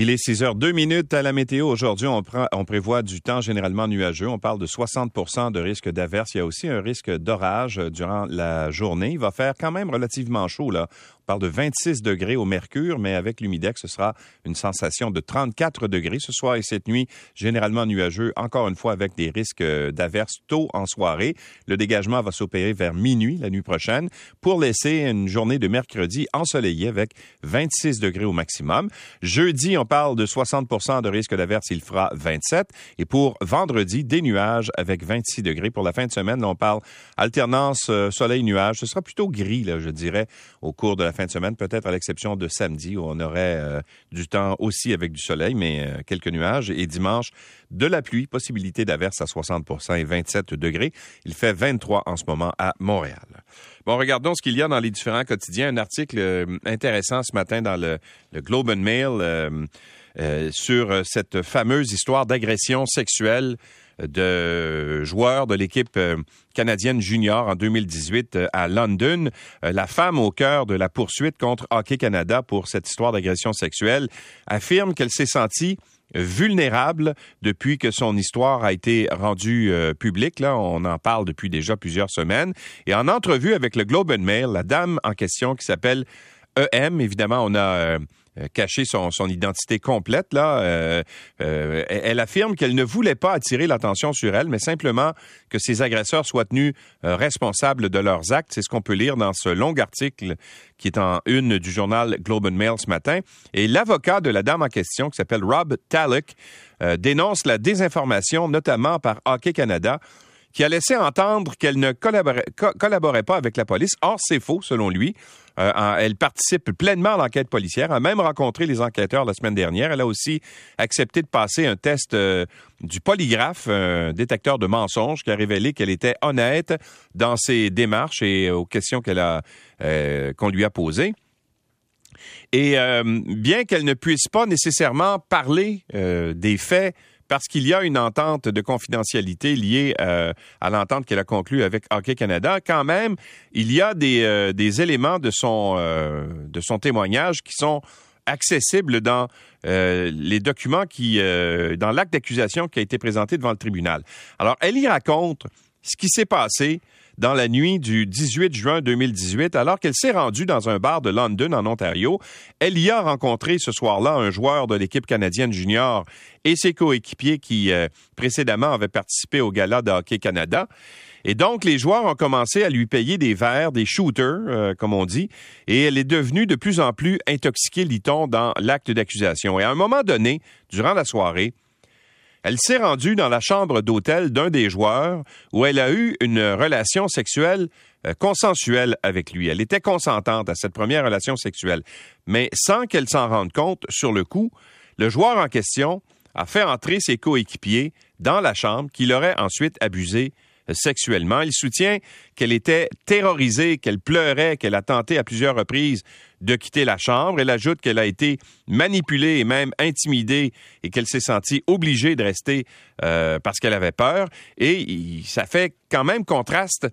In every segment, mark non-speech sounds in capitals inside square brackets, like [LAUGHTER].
Il est 6 heures 2 minutes à la météo. Aujourd'hui, on, on, prévoit du temps généralement nuageux. On parle de 60% de risque d'averse. Il y a aussi un risque d'orage durant la journée. Il va faire quand même relativement chaud, là parle de 26 degrés au mercure, mais avec l'humidex, ce sera une sensation de 34 degrés ce soir et cette nuit, généralement nuageux, encore une fois avec des risques d'averses tôt en soirée. Le dégagement va s'opérer vers minuit la nuit prochaine pour laisser une journée de mercredi ensoleillée avec 26 degrés au maximum. Jeudi, on parle de 60 de risque d'averse, il fera 27. Et pour vendredi, des nuages avec 26 degrés. Pour la fin de semaine, on parle alternance euh, soleil-nuage. Ce sera plutôt gris, là, je dirais, au cours de la fin de semaine, peut-être à l'exception de samedi où on aurait euh, du temps aussi avec du soleil, mais euh, quelques nuages. Et dimanche, de la pluie, possibilité d'averse à 60 et 27 degrés. Il fait 23 en ce moment à Montréal. Bon, regardons ce qu'il y a dans les différents quotidiens. Un article euh, intéressant ce matin dans le, Globe and Mail sur cette fameuse histoire d'agression sexuelle de joueurs de l'équipe euh, canadienne junior en 2018 euh, à London. Euh, la femme au cœur de la poursuite contre Hockey Canada pour cette histoire d'agression sexuelle affirme qu'elle s'est sentie vulnérable depuis que son histoire a été rendue publique. Là, on en parle depuis déjà plusieurs semaines. Et en entrevue avec le Globe and Mail, la dame en question qui s'appelle EM, évidemment, on a euh, cacher son, son, identité complète. Là, euh, euh, elle affirme qu'elle ne voulait pas attirer l'attention sur elle, mais simplement que ses agresseurs soient tenus responsables de leurs actes. C'est ce qu'on peut lire dans ce long article qui est en une du journal Globe and Mail ce matin. Et l'avocat de la dame en question, qui s'appelle Rob Talek, dénonce la désinformation, notamment par Hockey Canada qui a laissé entendre qu'elle ne collaborait, pas avec la police. Or, c'est faux, selon lui. Euh, elle participe pleinement à l'enquête policière, a même rencontré les enquêteurs la semaine dernière. Elle a aussi accepté de passer un test euh, du polygraphe, un détecteur de mensonges, qui a révélé qu'elle était honnête dans ses démarches et aux questions qu'elle a euh, qu'on lui a posées. Et bien qu'elle ne puisse pas nécessairement parler des faits parce qu'il y a une entente de confidentialité liée euh, à l'entente qu'elle a conclue avec Hockey Canada, quand même, il y a des, euh, éléments de son, euh, de son témoignage qui sont accessibles dans les documents qui, dans l'acte d'accusation qui a été présenté devant le tribunal. Alors, elle y raconte ce qui s'est passé dans la nuit du 18 juin 2018, alors qu'elle s'est rendue dans un bar de London, en Ontario. Elle y a rencontré ce soir-là un joueur de l'équipe canadienne junior et ses coéquipiers qui, euh, précédemment, avaient participé au gala de Hockey Canada. Et donc, les joueurs ont commencé à lui payer des verres, des shooters, euh, comme on dit, et elle est devenue de plus en plus intoxiquée, lit-on, dans l'acte d'accusation. Et à un moment donné, durant la soirée, elle s'est rendue dans la chambre d'hôtel d'un des joueurs où elle a eu une relation sexuelle euh, consensuelle avec lui. Elle était consentante à cette première relation sexuelle, mais sans qu'elle s'en rende compte sur le coup, le joueur en question a fait entrer ses coéquipiers dans la chambre qui l'aurait ensuite abusé sexuellement. Il soutient qu'elle était terrorisée, qu'elle pleurait, qu'elle a tenté à plusieurs reprises de quitter la chambre. Elle ajoute qu'elle a été manipulée et même intimidée et qu'elle s'est sentie obligée de rester euh, parce qu'elle avait peur. Et ça fait quand même contraste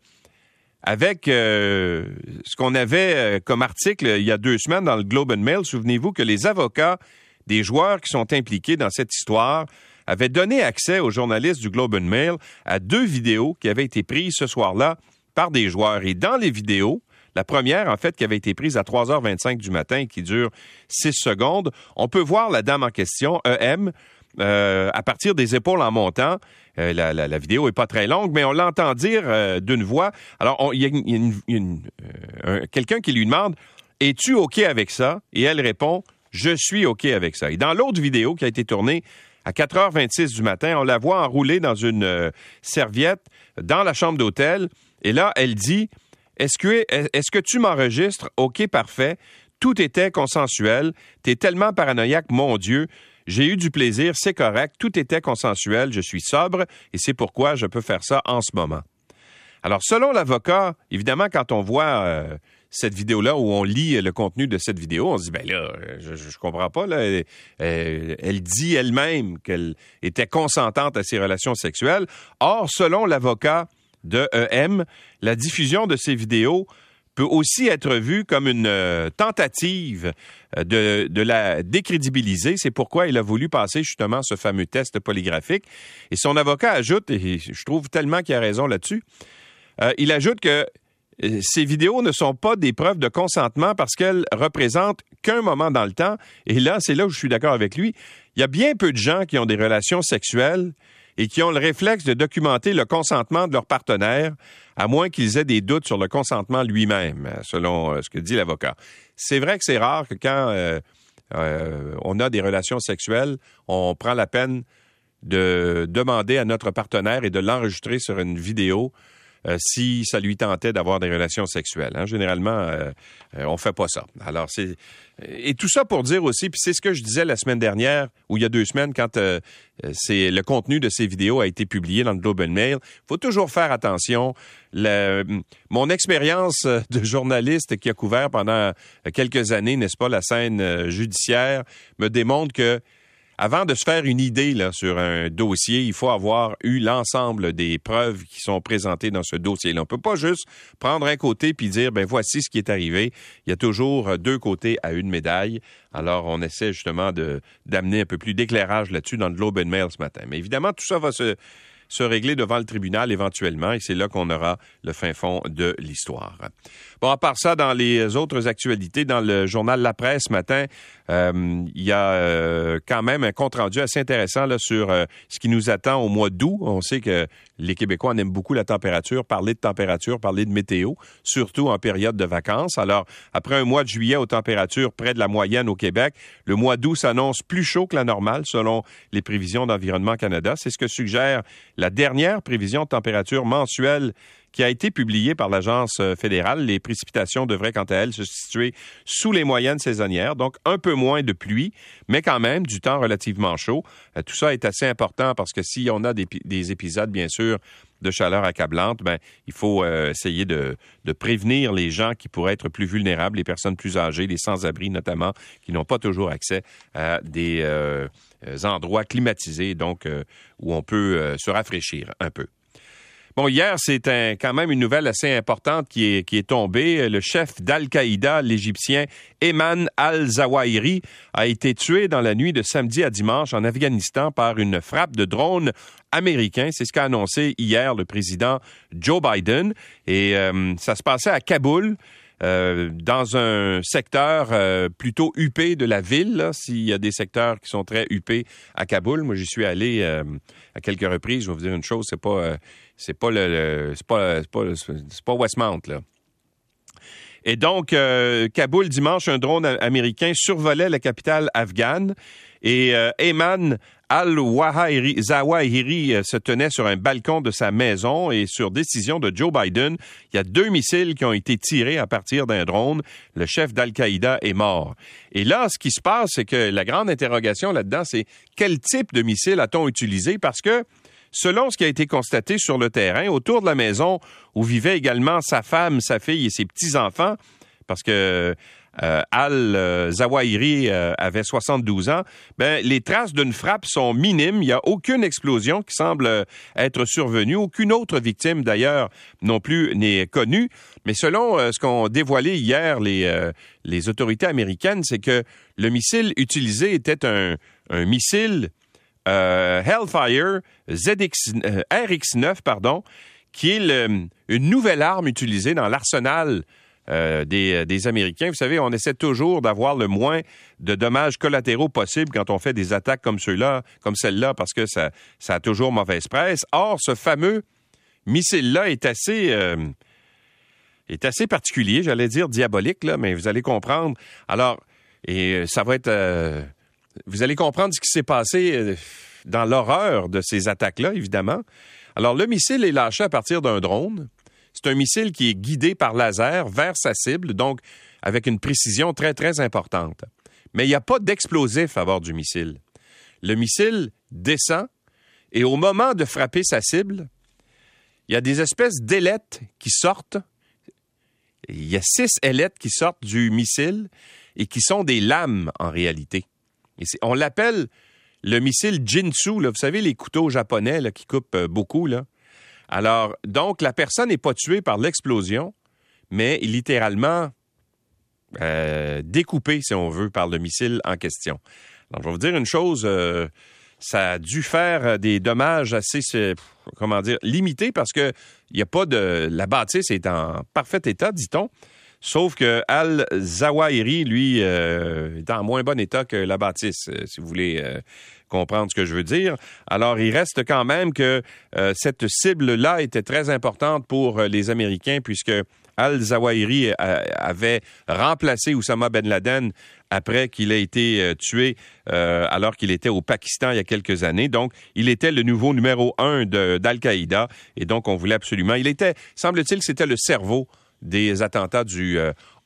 avec euh, ce qu'on avait euh, comme article il y a deux semaines dans le Globe and Mail. Souvenez-vous que les avocats des joueurs qui sont impliqués dans cette histoire avait donné accès aux journalistes du Globe and Mail à deux vidéos qui avaient été prises ce soir-là par des joueurs. Et dans les vidéos, la première, en fait, qui avait été prise à 3h25 du matin et qui dure 6 secondes, on peut voir la dame en question, EM, euh, à partir des épaules en montant. Euh, la, vidéo est pas très longue, mais on l'entend dire euh, d'une voix. Alors, il y a, quelqu'un qui lui demande Es-tu OK avec ça? Et elle répond Je suis OK avec ça. Et dans l'autre vidéo qui a été tournée à 4h26 du matin, on la voit enroulée dans une euh, serviette dans la chambre d'hôtel. Et là, elle dit Est-ce que, tu m'enregistres? OK, parfait. Tout était consensuel. T'es tellement paranoïaque, mon Dieu. J'ai eu du plaisir, c'est correct. Tout était consensuel. Je suis sobre et c'est pourquoi je peux faire ça en ce moment. Alors, selon l'avocat, évidemment, quand on voit euh, cette vidéo-là où on lit le contenu de cette vidéo, on se dit, ben là, je, je comprends pas, là. Elle, dit elle-même qu'elle était consentante à ses relations sexuelles. Or, selon l'avocat de EM, la diffusion de ces vidéos peut aussi être vu comme une euh, tentative euh, de, la décrédibiliser. C'est pourquoi il a voulu passer justement ce fameux test polygraphique. Et son avocat ajoute, et je trouve tellement qu'il a raison là-dessus, euh, il ajoute que ces vidéos ne sont pas des preuves de consentement parce qu'elles représentent qu'un moment dans le temps. Et là, c'est là où je suis d'accord avec lui. Il y a bien peu de gens qui ont des relations sexuelles et qui ont le réflexe de documenter le consentement de leur partenaire, à moins qu'ils aient des doutes sur le consentement lui-même, selon euh, ce que dit l'avocat. C'est vrai que c'est rare que quand euh, euh, on a des relations sexuelles, on prend la peine de demander à notre partenaire et de l'enregistrer sur une vidéo euh, si ça lui tentait d'avoir des relations sexuelles. Hein. Généralement, euh, euh, on fait pas ça. Alors, c'est et tout ça pour dire aussi, puis c'est ce que je disais la semaine dernière ou il y a deux semaines quand c'est le contenu de ces vidéos a été publié dans le Globe and Mail. Faut toujours faire attention. mon expérience de journaliste qui a couvert pendant quelques années, n'est-ce pas, la scène judiciaire, me démontre que avant de se faire une idée là, sur un dossier, il faut avoir eu l'ensemble des preuves qui sont présentées dans ce dossier-là. On ne peut pas juste prendre un côté puis dire, ben voici ce qui est arrivé. Il y a toujours deux côtés à une médaille. Alors, on essaie justement d'amener un peu plus d'éclairage là-dessus dans le Globe Mail ce matin. Mais évidemment, tout ça va se se régler devant le tribunal éventuellement, et c'est là qu'on aura le fin fond de l'histoire. Bon, à part ça, dans les autres actualités, dans le journal La Presse ce matin, euh, il y a euh, quand même un compte-rendu assez intéressant sur euh, ce qui nous attend au mois d'août. On sait que les Québécois en aiment beaucoup la température, parler de température, parler de météo, surtout en période de vacances. Alors, après un mois de juillet aux températures près de la moyenne au Québec, le mois d'août s'annonce plus chaud que la normale selon les prévisions d'Environnement Canada. C'est ce que suggère la dernière prévision de température mensuelle qui a été publiée par l'Agence euh, fédérale. Les précipitations devraient, quant à elles, se situer sous les moyennes saisonnières, donc un peu moins de pluie, mais quand même du temps relativement chaud. Euh, tout ça est assez important parce que si on a des, épisodes, bien sûr, de chaleur accablante, ben, il faut euh, essayer de, prévenir les gens qui pourraient être plus vulnérables, les personnes plus âgées, les sans-abri notamment, qui n'ont pas toujours accès à des endroits climatisés, donc où on peut se rafraîchir un peu. Bon, hier, c'est quand même une nouvelle assez importante qui est, tombée. Le chef d'Al-Qaïda, l'Égyptien Eman al-Zawahiri, a été tué dans la nuit de samedi à dimanche en Afghanistan par une frappe de drone américain. C'est ce qu'a annoncé hier le président Joe Biden. Et euh, ça se passait à Kaboul. Euh, dans un secteur euh, plutôt huppé de la ville, s'il y a des secteurs qui sont très huppés à Kaboul. Moi, j'y suis allé à quelques reprises. Je vais vous dire une chose, c'est pas c'est pas le, c'est pas, pas, pas Westmount là. Et donc, euh, Kaboul, dimanche, un drone américain survolait la capitale afghane et euh, Ayman al-Zawahiri euh, se tenait sur un balcon de sa maison et sur décision de Joe Biden, il y a deux missiles qui ont été tirés à partir d'un drone. Le chef d'Al-Qaïda est mort. Et là, ce qui se passe, c'est que la grande interrogation là-dedans, c'est quel type de missile a-t-on utilisé? Parce que Selon ce qui a été constaté sur le terrain, autour de la maison où vivaient également sa femme, sa fille et ses petits-enfants, parce que Al-Zawahiri euh, avait 72 ans, ben, les traces d'une frappe sont minimes. Il n'y a aucune explosion qui semble être survenue. Aucune autre victime, d'ailleurs, non plus n'est connue. Mais selon euh, ce qu'ont dévoilé hier les, autorités américaines, c'est que le missile utilisé était un, missile euh, Hellfire ZX, euh, RX9, pardon, qui est une nouvelle arme utilisée dans l'arsenal euh, des, Américains. Vous savez, on essaie toujours d'avoir le moins de dommages collatéraux possible quand on fait des attaques comme ceux-là, comme celle-là, parce que ça, ça a toujours mauvaise presse. Or, ce fameux missile-là est assez est assez particulier, j'allais dire diabolique, là, mais vous allez comprendre. Alors, et ça va être vous allez comprendre ce qui s'est passé euh, dans l'horreur de ces attaques-là, évidemment. Alors, le missile est lâché à partir d'un drone. C'est un missile qui est guidé par laser vers sa cible, donc avec une précision très, très importante. Mais il n'y a pas d'explosif à bord du missile. Le missile descend et au moment de frapper sa cible, il y a des espèces d'ailettes qui sortent. Il y a six ailettes qui sortent du missile et qui sont des lames en réalité on l'appelle le missile Jinsu, vous savez, les couteaux japonais qui coupent euh, beaucoup. Alors, donc, la personne n'est pas tuée par l'explosion, mais littéralement euh, découpé, si on veut, par le missile en question. Alors, je vais vous dire une chose, euh, ça a dû faire des dommages assez, comment dire, limités parce que il a pas de, la bâtisse est en parfait état, dit-on. Sauf que Al-Zawahiri, lui, euh, est en moins bon état que la bâtisse, si vous voulez comprendre ce que je veux dire. Alors, il reste quand même que cette cible-là était très importante pour les Américains puisque al-Zawahiri euh, avait remplacé Oussama Ben Laden après qu'il ait été euh, tué euh, alors qu'il était au Pakistan il y a quelques années. Donc, il était le nouveau numéro un d'Al-Qaïda et donc on voulait absolument. Il était, semble-t-il, c'était le cerveau des attentats du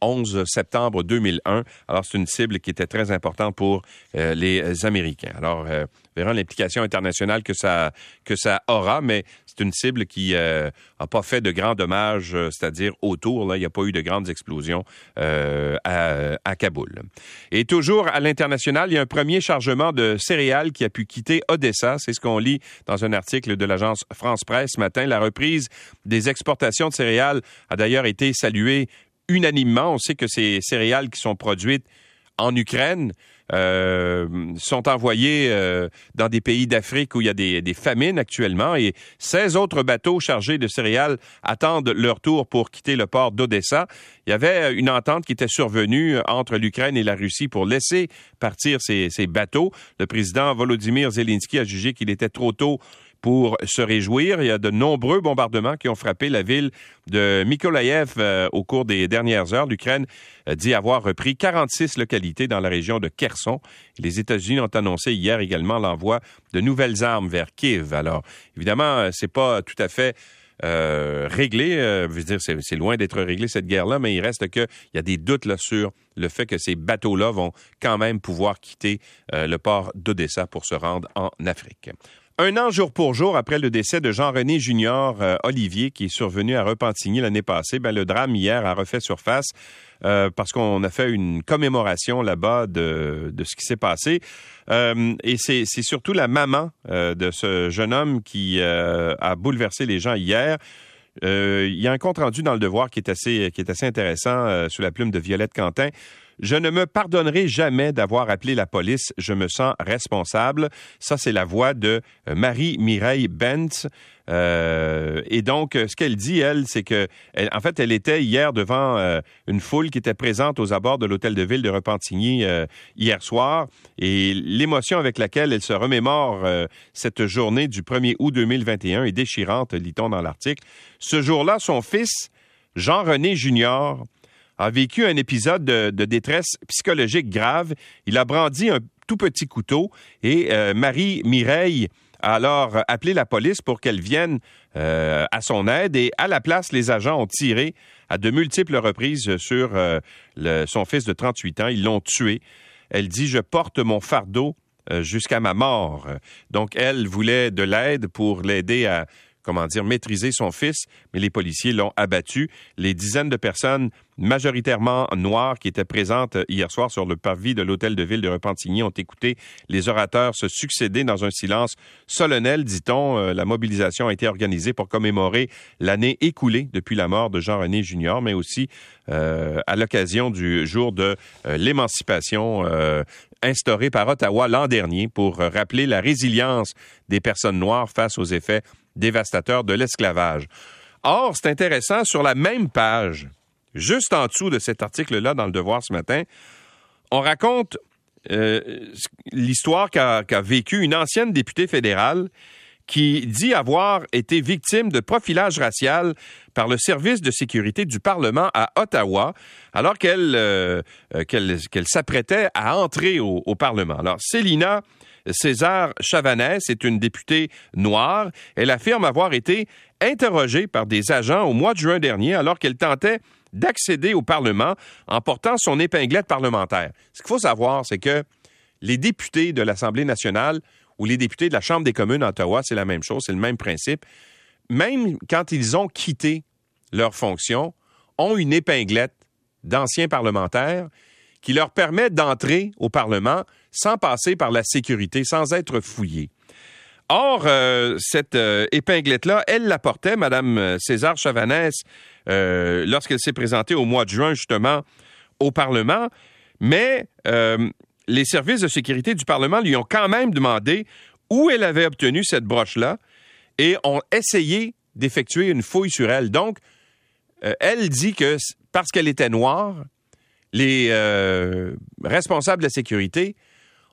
11 septembre 2001. Alors, c'est une cible qui était très importante pour les Américains. Alors, verrons l'implication internationale que ça, que ça aura, mais c'est une cible qui n'a euh, pas fait de grands dommages, euh, c'est-à-dire autour. Il n'y a pas eu de grandes explosions euh, à, à, Kaboul. Et toujours à l'international, il y a un premier chargement de céréales qui a pu quitter Odessa. C'est ce qu'on lit dans un article de l'agence France Presse ce matin. La reprise des exportations de céréales a d'ailleurs été saluée unanimement. On sait que ces céréales qui sont produites en Ukraine euh, sont envoyés euh, dans des pays d'Afrique où il y a des, des, famines actuellement et 16 autres bateaux chargés de céréales attendent leur tour pour quitter le port d'Odessa. Il y avait une entente qui était survenue entre l'Ukraine et la Russie pour laisser partir ces, ces bateaux. Le président Volodymyr Zelensky a jugé qu'il était trop tôt pour se réjouir. Il y a de nombreux bombardements qui ont frappé la ville de Mykolaïev euh, au cours des dernières heures. L'Ukraine euh, dit avoir repris 46 localités dans la région de Kherson. Les États-Unis ont annoncé hier également l'envoi de nouvelles armes vers Kiev. Alors, évidemment, euh, c'est pas tout à fait réglé. je veux dire, c'est loin d'être réglé cette guerre-là, mais il reste qu'il y a des doutes sur le fait que ces bateaux-là vont quand même pouvoir quitter le port d'Odessa pour se rendre en Afrique. Un an jour pour jour après le décès de Jean-René Junior euh, Olivier, qui est survenu à Repentigny l'année passée, ben, le drame hier a refait surface euh, parce qu'on a fait une commémoration là-bas de, de ce qui s'est passé. Euh, et c'est surtout la maman de ce jeune homme qui a bouleversé les gens hier. il y a un compte rendu dans le Devoir qui est assez, qui est assez intéressant sous la plume de Violette Quentin. Je ne me pardonnerai jamais d'avoir appelé la police. Je me sens responsable. Ça, c'est la voix de euh, Marie-Mireille Bentz. Euh, et donc, ce qu'elle dit, elle, c'est que, en fait, elle était hier devant euh, une foule qui était présente aux abords de l'hôtel de ville de Repentigny hier soir. Et l'émotion avec laquelle elle se remémore cette journée du 1er août 2021 est déchirante, lit-on dans l'article. Ce jour-là, son fils, Jean-René Junior, a vécu un épisode de, détresse psychologique grave. Il a brandi un tout petit couteau et euh, Marie Mireille a alors appelé la police pour qu'elle vienne euh, à son aide et à la place, les agents ont tiré à de multiples reprises sur euh, son fils de 38 ans. Ils l'ont tué. Elle dit, je porte mon fardeau jusqu'à ma mort. Donc, elle voulait de l'aide pour l'aider à comment dire, maîtriser son fils, mais les policiers l'ont abattu. Les dizaines de personnes, majoritairement noires, qui étaient présentes hier soir sur le parvis de l'hôtel de ville de Repentigny ont écouté les orateurs se succéder dans un silence solennel, dit-on. Euh, la mobilisation a été organisée pour commémorer l'année écoulée depuis la mort de Jean-René Junior, mais aussi euh, à l'occasion du jour de euh, l'émancipation instauré par Ottawa l'an dernier pour rappeler la résilience des personnes noires face aux effets dévastateur de l'esclavage. Or, c'est intéressant, sur la même page, juste en dessous de cet article-là dans le Devoir ce matin, on raconte euh, l'histoire qu'a vécue une ancienne députée fédérale qui dit avoir été victime de profilage racial par le service de sécurité du Parlement à Ottawa, alors qu'elle euh, s'apprêtait à entrer au, au, Parlement. Alors, Célina César Chavanès est une députée noire. Elle affirme avoir été interrogée par des agents au mois de juin dernier alors qu'elle tentait d'accéder au Parlement en portant son épinglette parlementaire. Ce qu'il faut savoir, c'est que les députés de l'Assemblée nationale ou les députés de la Chambre des communes à Ottawa, c'est la même chose, c'est le même principe. Même quand ils ont quitté leur fonction, ont une épinglette d'anciens parlementaires qui leur permet d'entrer au Parlement sans passer par la sécurité, sans être fouillés. Or, euh, cette euh, épinglette-là, elle la portait, Mme César Chavanès, euh, lorsqu'elle s'est présentée au mois de juin, justement, au Parlement. Mais les services de sécurité du Parlement lui ont quand même demandé où elle avait obtenu cette broche-là et ont essayé d'effectuer une fouille sur elle. Donc, elle dit que parce qu'elle était noire, les responsables de la sécurité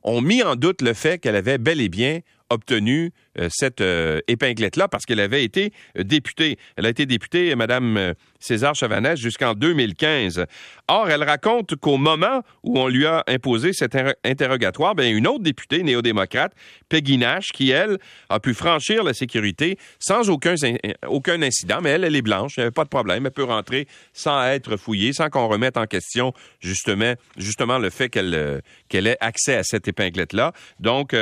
ont mis en doute le fait qu'elle avait bel et bien obtenu euh, cette euh, épinglette-là parce qu'elle avait été euh, députée. Elle a été députée, Madame César Chavanès, jusqu'en 2015. Or, elle raconte qu'au moment où on lui a imposé cet interrogatoire, bien, une autre députée néo-démocrate, Peggy Nash, qui, elle, a pu franchir la sécurité sans aucun, aucun incident, mais elle, elle est blanche, il n'y avait pas de problème, elle peut rentrer sans être fouillée, sans qu'on remette en question justement, justement le fait qu'elle qu'elle ait accès à cette épinglette-là. Donc,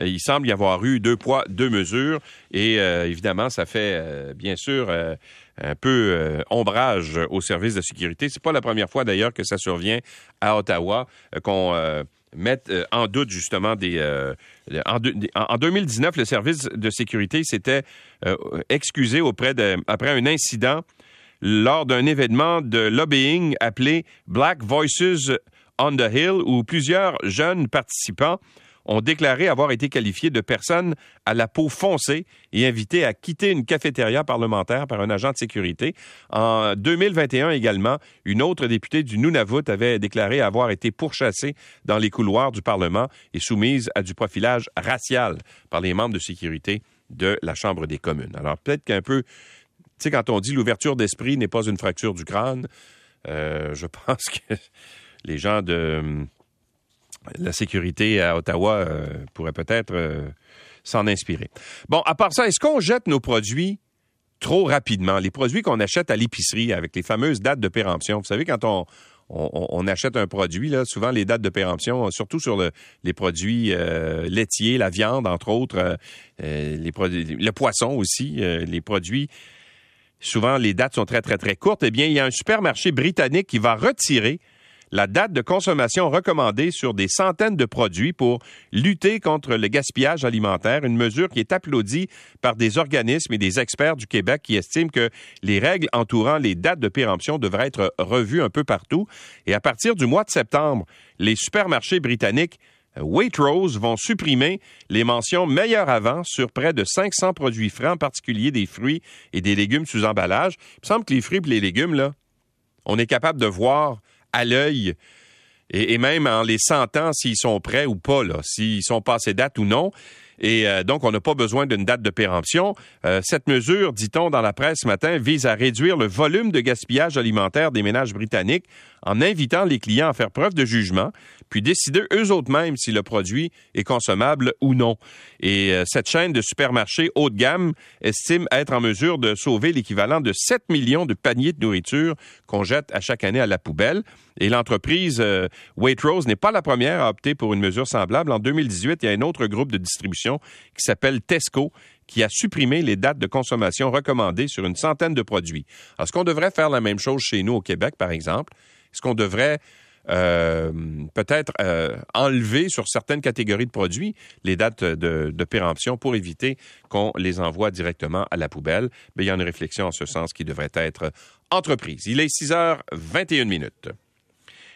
il semble y avoir eu deux poids, deux mesures. Et euh, évidemment, ça fait euh, bien sûr euh, un peu ombrage au service de sécurité. C'est pas la première fois d'ailleurs que ça survient à Ottawa qu'on mette en doute justement des. En, en, 2019, le service de sécurité s'était excusé auprès de après un incident lors d'un événement de lobbying appelé Black Voices on the Hill où plusieurs jeunes participants ont déclaré avoir été qualifiés de personnes à la peau foncée et invités à quitter une cafétéria parlementaire par un agent de sécurité. En 2021 également, une autre députée du Nunavut avait déclaré avoir été pourchassée dans les couloirs du Parlement et soumise à du profilage racial par les membres de sécurité de la Chambre des communes. Alors peut-être qu'un peu, tu sais, quand on dit l'ouverture d'esprit n'est pas une fracture du crâne, euh, je [LAUGHS] pense que les gens de la sécurité à Ottawa euh, pourrait peut-être euh, s'en inspirer. Bon, à part ça, est-ce qu'on jette nos produits trop rapidement? Les produits qu'on achète à l'épicerie avec les fameuses dates de péremption. Vous savez, quand on, achète un produit, souvent les dates de péremption, surtout sur les produits euh, laitiers, la viande, entre autres, les produits, le poisson aussi, les produits souvent les dates sont très, très, très courtes, eh bien, il y a un supermarché britannique qui va retirer la date de consommation recommandée sur des centaines de produits pour lutter contre le gaspillage alimentaire, une mesure qui est applaudie par des organismes et des experts du Québec qui estiment que les règles entourant les dates de péremption devraient être revues un peu partout. Et à partir du mois de septembre, les supermarchés britanniques euh, Waitrose vont supprimer les mentions meilleurs avant sur près de 500 produits frais, en particulier des fruits et des légumes sous emballage. Il me semble que les fruits et les légumes, là, on est capable de voir à l'œil et, même en les sentant s'ils sont prêts ou pas, s'ils sont passés date ou non. Et euh, donc, on n'a pas besoin d'une date de péremption. Euh, cette mesure, dit-on dans la presse ce matin, vise à réduire le volume de gaspillage alimentaire des ménages britanniques en invitant les clients à faire preuve de jugement, puis décider eux autres mêmes si le produit est consommable ou non. Et euh, cette chaîne de supermarchés haut de gamme estime être en mesure de sauver l'équivalent de 7 millions de paniers de nourriture qu'on jette à chaque année à la poubelle. Et l'entreprise Waitrose n'est pas la première à opter pour une mesure semblable. En 2018, il y a un autre groupe de distribution qui s'appelle Tesco qui a supprimé les dates de consommation recommandées sur une centaine de produits. Est-ce qu'on devrait faire la même chose chez nous au Québec, par exemple? Est-ce qu'on devrait euh, peut-être euh, enlever sur certaines catégories de produits les dates de, de péremption pour éviter qu'on les envoie directement à la poubelle? Mais il y a une réflexion en ce sens qui devrait être entreprise. Il est 6h21 minutes.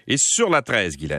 Et sur la 13, Guylaine?